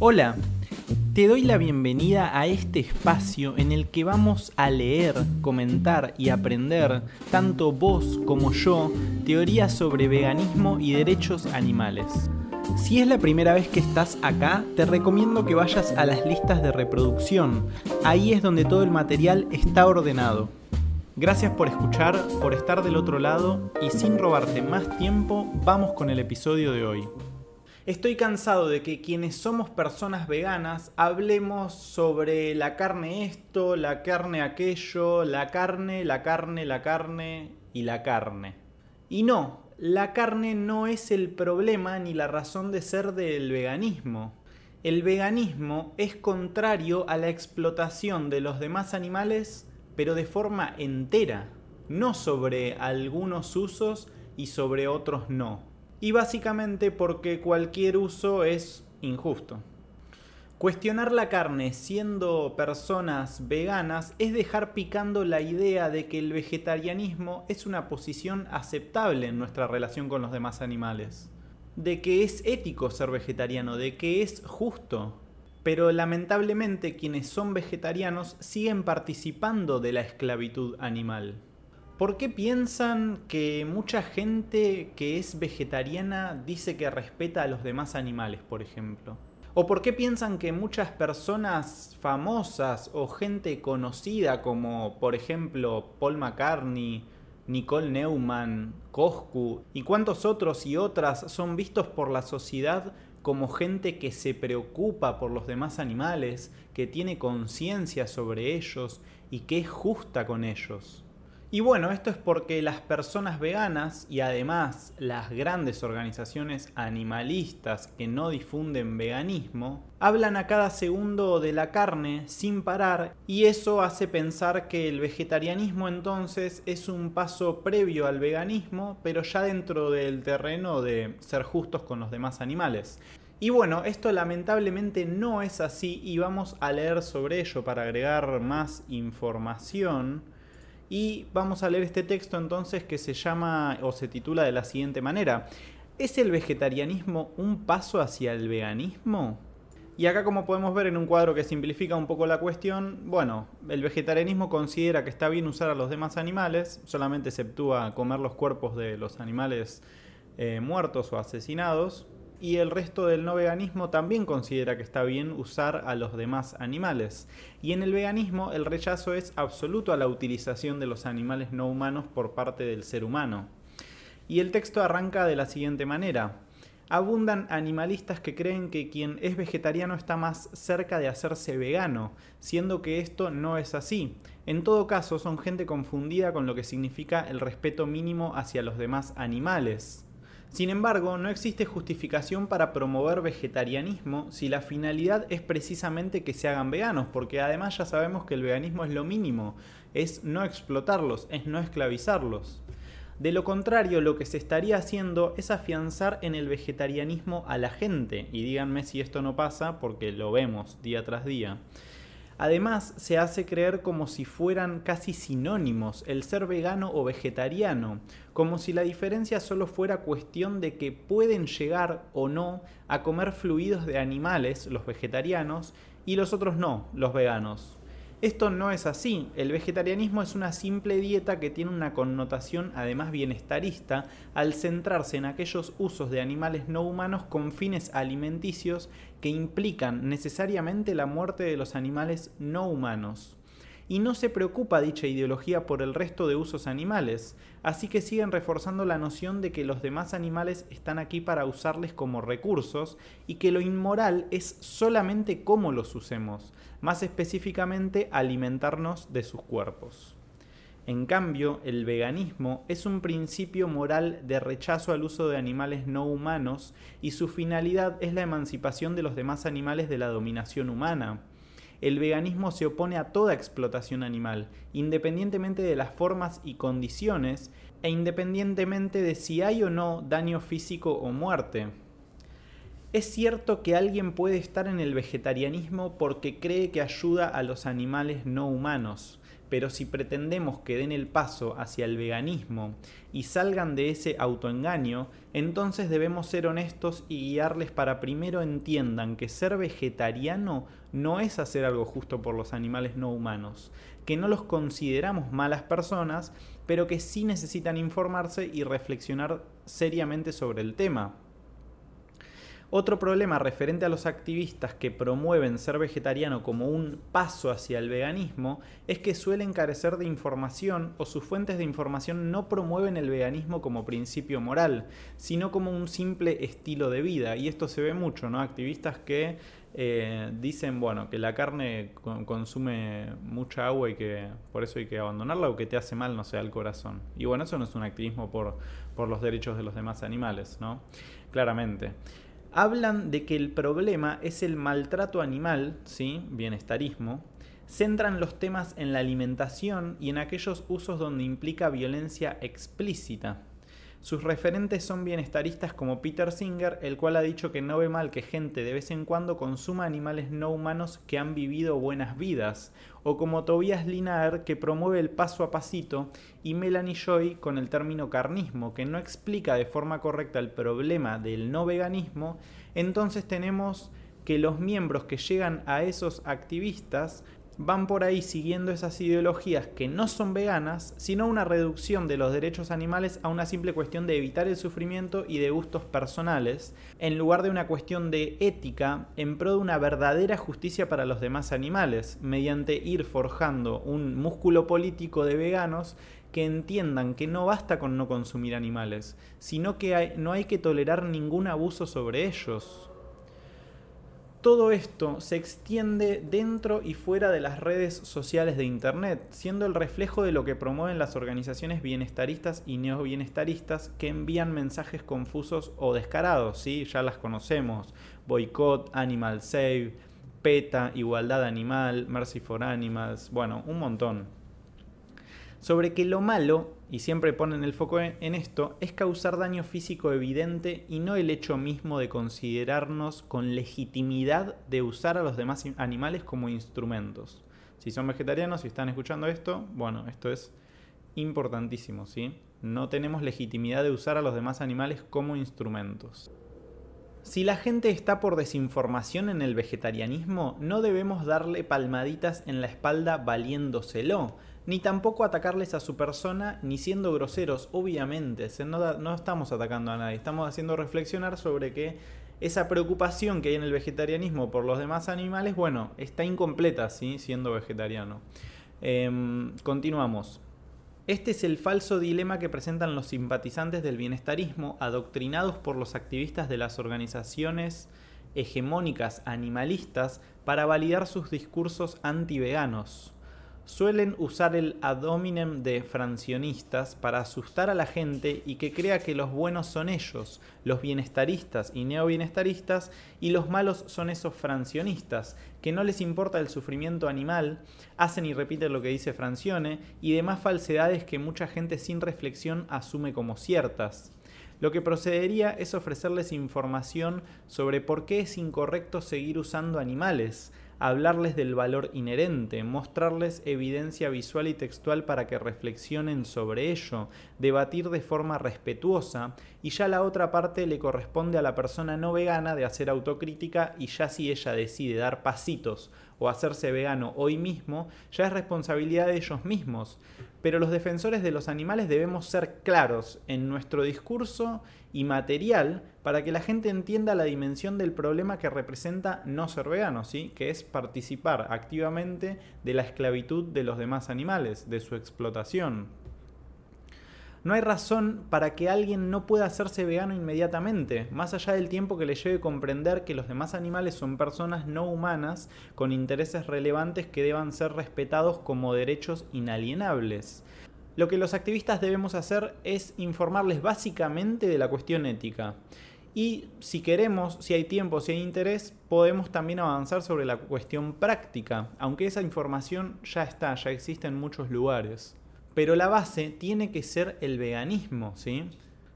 Hola, te doy la bienvenida a este espacio en el que vamos a leer, comentar y aprender, tanto vos como yo, teorías sobre veganismo y derechos animales. Si es la primera vez que estás acá, te recomiendo que vayas a las listas de reproducción. Ahí es donde todo el material está ordenado. Gracias por escuchar, por estar del otro lado y sin robarte más tiempo, vamos con el episodio de hoy. Estoy cansado de que quienes somos personas veganas hablemos sobre la carne esto, la carne aquello, la carne, la carne, la carne y la carne. Y no, la carne no es el problema ni la razón de ser del veganismo. El veganismo es contrario a la explotación de los demás animales, pero de forma entera, no sobre algunos usos y sobre otros no y básicamente porque cualquier uso es injusto. Cuestionar la carne siendo personas veganas es dejar picando la idea de que el vegetarianismo es una posición aceptable en nuestra relación con los demás animales. De que es ético ser vegetariano, de que es justo. Pero lamentablemente quienes son vegetarianos siguen participando de la esclavitud animal. ¿Por qué piensan que mucha gente que es vegetariana dice que respeta a los demás animales, por ejemplo? ¿O por qué piensan que muchas personas famosas o gente conocida como, por ejemplo, Paul McCartney, Nicole Neumann, Coscu y cuántos otros y otras son vistos por la sociedad como gente que se preocupa por los demás animales, que tiene conciencia sobre ellos y que es justa con ellos? Y bueno, esto es porque las personas veganas y además las grandes organizaciones animalistas que no difunden veganismo hablan a cada segundo de la carne sin parar y eso hace pensar que el vegetarianismo entonces es un paso previo al veganismo pero ya dentro del terreno de ser justos con los demás animales. Y bueno, esto lamentablemente no es así y vamos a leer sobre ello para agregar más información. Y vamos a leer este texto entonces que se llama o se titula de la siguiente manera. ¿Es el vegetarianismo un paso hacia el veganismo? Y acá como podemos ver en un cuadro que simplifica un poco la cuestión, bueno, el vegetarianismo considera que está bien usar a los demás animales, solamente exceptúa comer los cuerpos de los animales eh, muertos o asesinados, y el resto del no veganismo también considera que está bien usar a los demás animales. Y en el veganismo el rechazo es absoluto a la utilización de los animales no humanos por parte del ser humano. Y el texto arranca de la siguiente manera. Abundan animalistas que creen que quien es vegetariano está más cerca de hacerse vegano, siendo que esto no es así. En todo caso, son gente confundida con lo que significa el respeto mínimo hacia los demás animales. Sin embargo, no existe justificación para promover vegetarianismo si la finalidad es precisamente que se hagan veganos, porque además ya sabemos que el veganismo es lo mínimo, es no explotarlos, es no esclavizarlos. De lo contrario, lo que se estaría haciendo es afianzar en el vegetarianismo a la gente, y díganme si esto no pasa porque lo vemos día tras día. Además, se hace creer como si fueran casi sinónimos el ser vegano o vegetariano, como si la diferencia solo fuera cuestión de que pueden llegar o no a comer fluidos de animales, los vegetarianos, y los otros no, los veganos. Esto no es así. El vegetarianismo es una simple dieta que tiene una connotación además bienestarista al centrarse en aquellos usos de animales no humanos con fines alimenticios que implican necesariamente la muerte de los animales no humanos. Y no se preocupa dicha ideología por el resto de usos animales, así que siguen reforzando la noción de que los demás animales están aquí para usarles como recursos y que lo inmoral es solamente cómo los usemos, más específicamente alimentarnos de sus cuerpos. En cambio, el veganismo es un principio moral de rechazo al uso de animales no humanos y su finalidad es la emancipación de los demás animales de la dominación humana. El veganismo se opone a toda explotación animal, independientemente de las formas y condiciones e independientemente de si hay o no daño físico o muerte. Es cierto que alguien puede estar en el vegetarianismo porque cree que ayuda a los animales no humanos, pero si pretendemos que den el paso hacia el veganismo y salgan de ese autoengaño, entonces debemos ser honestos y guiarles para primero entiendan que ser vegetariano no es hacer algo justo por los animales no humanos, que no los consideramos malas personas, pero que sí necesitan informarse y reflexionar seriamente sobre el tema. Otro problema referente a los activistas que promueven ser vegetariano como un paso hacia el veganismo es que suelen carecer de información o sus fuentes de información no promueven el veganismo como principio moral, sino como un simple estilo de vida. Y esto se ve mucho, ¿no? Activistas que eh, dicen, bueno, que la carne consume mucha agua y que por eso hay que abandonarla o que te hace mal, no sé, al corazón. Y bueno, eso no es un activismo por, por los derechos de los demás animales, ¿no? Claramente hablan de que el problema es el maltrato animal, ¿sí? bienestarismo, centran los temas en la alimentación y en aquellos usos donde implica violencia explícita. Sus referentes son bienestaristas como Peter Singer, el cual ha dicho que no ve mal que gente de vez en cuando consuma animales no humanos que han vivido buenas vidas, o como Tobias Linaer, que promueve el paso a pasito, y Melanie Joy con el término carnismo, que no explica de forma correcta el problema del no veganismo, entonces tenemos que los miembros que llegan a esos activistas van por ahí siguiendo esas ideologías que no son veganas, sino una reducción de los derechos animales a una simple cuestión de evitar el sufrimiento y de gustos personales, en lugar de una cuestión de ética en pro de una verdadera justicia para los demás animales, mediante ir forjando un músculo político de veganos que entiendan que no basta con no consumir animales, sino que no hay que tolerar ningún abuso sobre ellos. Todo esto se extiende dentro y fuera de las redes sociales de Internet, siendo el reflejo de lo que promueven las organizaciones bienestaristas y neobienestaristas que envían mensajes confusos o descarados, ¿sí? ya las conocemos, boicot, animal save, PETA, igualdad animal, mercy for animals, bueno, un montón sobre que lo malo, y siempre ponen el foco en esto, es causar daño físico evidente y no el hecho mismo de considerarnos con legitimidad de usar a los demás animales como instrumentos. Si son vegetarianos y están escuchando esto, bueno, esto es importantísimo, ¿sí? No tenemos legitimidad de usar a los demás animales como instrumentos. Si la gente está por desinformación en el vegetarianismo, no debemos darle palmaditas en la espalda valiéndoselo, ni tampoco atacarles a su persona, ni siendo groseros, obviamente. No, estamos atacando a nadie, estamos haciendo reflexionar sobre que esa preocupación que hay en el vegetarianismo por los demás animales, bueno, está incompleta, ¿sí? Siendo vegetariano. Em, continuamos. Este es el falso dilema que presentan los simpatizantes del bienestarismo, adoctrinados por los activistas de las organizaciones hegemónicas animalistas para validar sus discursos anti-veganos suelen usar el ad hominem de francionistas para asustar a la gente y que crea que los buenos son ellos, los bienestaristas y neobienestaristas, y los malos son esos francionistas, que no les importa el sufrimiento animal, hacen y repiten lo que dice Francione, y demás falsedades que mucha gente sin reflexión asume como ciertas. Lo que procedería es ofrecerles información sobre por qué es incorrecto seguir usando animales, hablarles del valor inherente, mostrarles evidencia visual y textual para que reflexionen sobre ello, debatir de forma respetuosa y ya la otra parte le corresponde a la persona no vegana de hacer autocrítica y ya si ella decide dar pasitos o hacerse vegano hoy mismo, ya es responsabilidad de ellos mismos. Pero los defensores de los animales debemos ser claros en nuestro discurso y material para que la gente entienda la dimensión del problema que representa no ser vegano, ¿sí? que es participar activamente de la esclavitud de los demás animales, de su explotación. No hay razón para que alguien no pueda hacerse vegano inmediatamente, más allá del tiempo que le lleve comprender que los demás animales son personas no humanas con intereses relevantes que deban ser respetados como derechos inalienables. Lo que los activistas debemos hacer es informarles básicamente de la cuestión ética. Y si queremos, si hay tiempo, si hay interés, podemos también avanzar sobre la cuestión práctica, aunque esa información ya está, ya existe en muchos lugares. Pero la base tiene que ser el veganismo, ¿sí?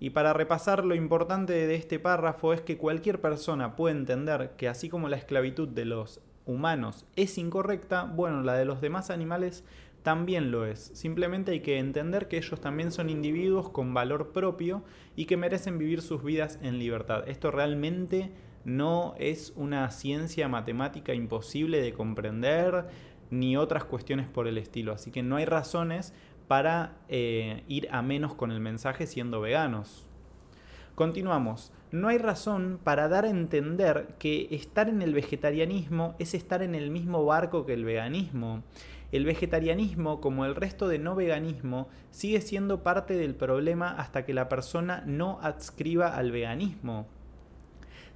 Y para repasar lo importante de este párrafo es que cualquier persona puede entender que así como la esclavitud de los humanos es incorrecta, bueno, la de los demás animales también lo es. Simplemente hay que entender que ellos también son individuos con valor propio y que merecen vivir sus vidas en libertad. Esto realmente no es una ciencia matemática imposible de comprender ni otras cuestiones por el estilo. Así que no hay razones para eh, ir a menos con el mensaje siendo veganos. Continuamos. No hay razón para dar a entender que estar en el vegetarianismo es estar en el mismo barco que el veganismo. El vegetarianismo, como el resto de no veganismo, sigue siendo parte del problema hasta que la persona no adscriba al veganismo.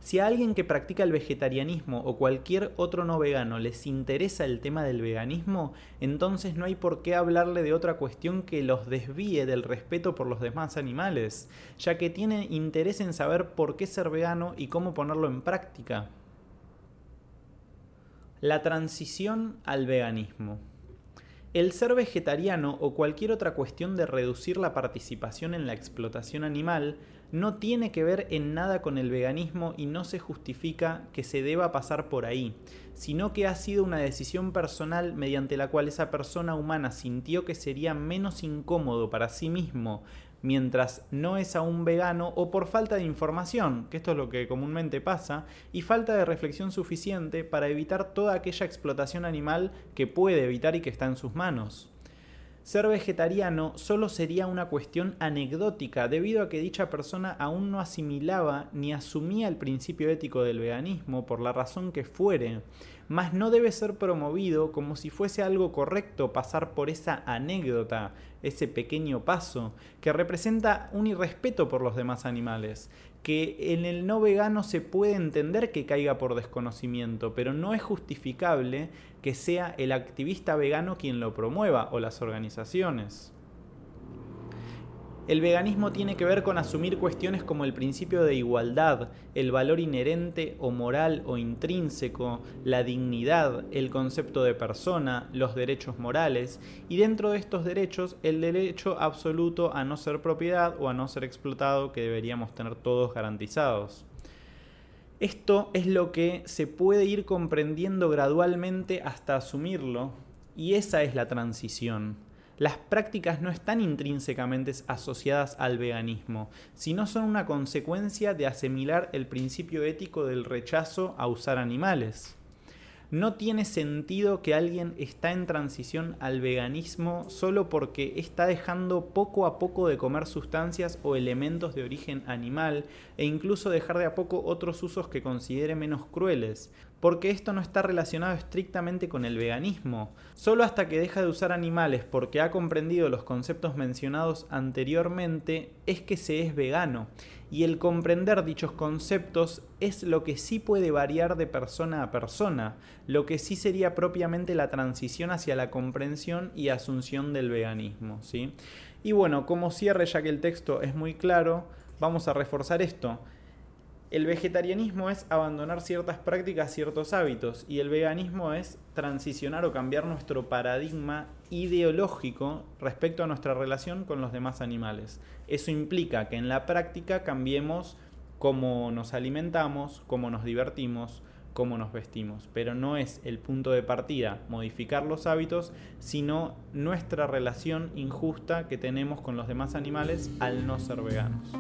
Si a alguien que practica el vegetarianismo o cualquier otro no vegano les interesa el tema del veganismo, entonces no hay por qué hablarle de otra cuestión que los desvíe del respeto por los demás animales, ya que tienen interés en saber por qué ser vegano y cómo ponerlo en práctica. La transición al veganismo. El ser vegetariano o cualquier otra cuestión de reducir la participación en la explotación animal no tiene que ver en nada con el veganismo y no se justifica que se deba pasar por ahí, sino que ha sido una decisión personal mediante la cual esa persona humana sintió que sería menos incómodo para sí mismo mientras no es aún vegano o por falta de información, que esto es lo que comúnmente pasa, y falta de reflexión suficiente para evitar toda aquella explotación animal que puede evitar y que está en sus manos. Ser vegetariano solo sería una cuestión anecdótica debido a que dicha persona aún no asimilaba ni asumía el principio ético del veganismo por la razón que fuere, mas no debe ser promovido como si fuese algo correcto pasar por esa anécdota, ese pequeño paso, que representa un irrespeto por los demás animales, que en el no vegano se puede entender que caiga por desconocimiento, pero no es justificable que sea el activista vegano quien lo promueva o las organizaciones. El veganismo tiene que ver con asumir cuestiones como el principio de igualdad, el valor inherente o moral o intrínseco, la dignidad, el concepto de persona, los derechos morales y dentro de estos derechos el derecho absoluto a no ser propiedad o a no ser explotado que deberíamos tener todos garantizados. Esto es lo que se puede ir comprendiendo gradualmente hasta asumirlo y esa es la transición las prácticas no están intrínsecamente asociadas al veganismo, sino son una consecuencia de asimilar el principio ético del rechazo a usar animales. No tiene sentido que alguien está en transición al veganismo solo porque está dejando poco a poco de comer sustancias o elementos de origen animal e incluso dejar de a poco otros usos que considere menos crueles, porque esto no está relacionado estrictamente con el veganismo. Solo hasta que deja de usar animales porque ha comprendido los conceptos mencionados anteriormente es que se es vegano y el comprender dichos conceptos es lo que sí puede variar de persona a persona, lo que sí sería propiamente la transición hacia la comprensión y asunción del veganismo. ¿sí? Y bueno, como cierre, ya que el texto es muy claro, vamos a reforzar esto. El vegetarianismo es abandonar ciertas prácticas, ciertos hábitos, y el veganismo es transicionar o cambiar nuestro paradigma ideológico respecto a nuestra relación con los demás animales. Eso implica que en la práctica cambiemos cómo nos alimentamos, cómo nos divertimos, cómo nos vestimos, pero no es el punto de partida modificar los hábitos, sino nuestra relación injusta que tenemos con los demás animales al no ser veganos.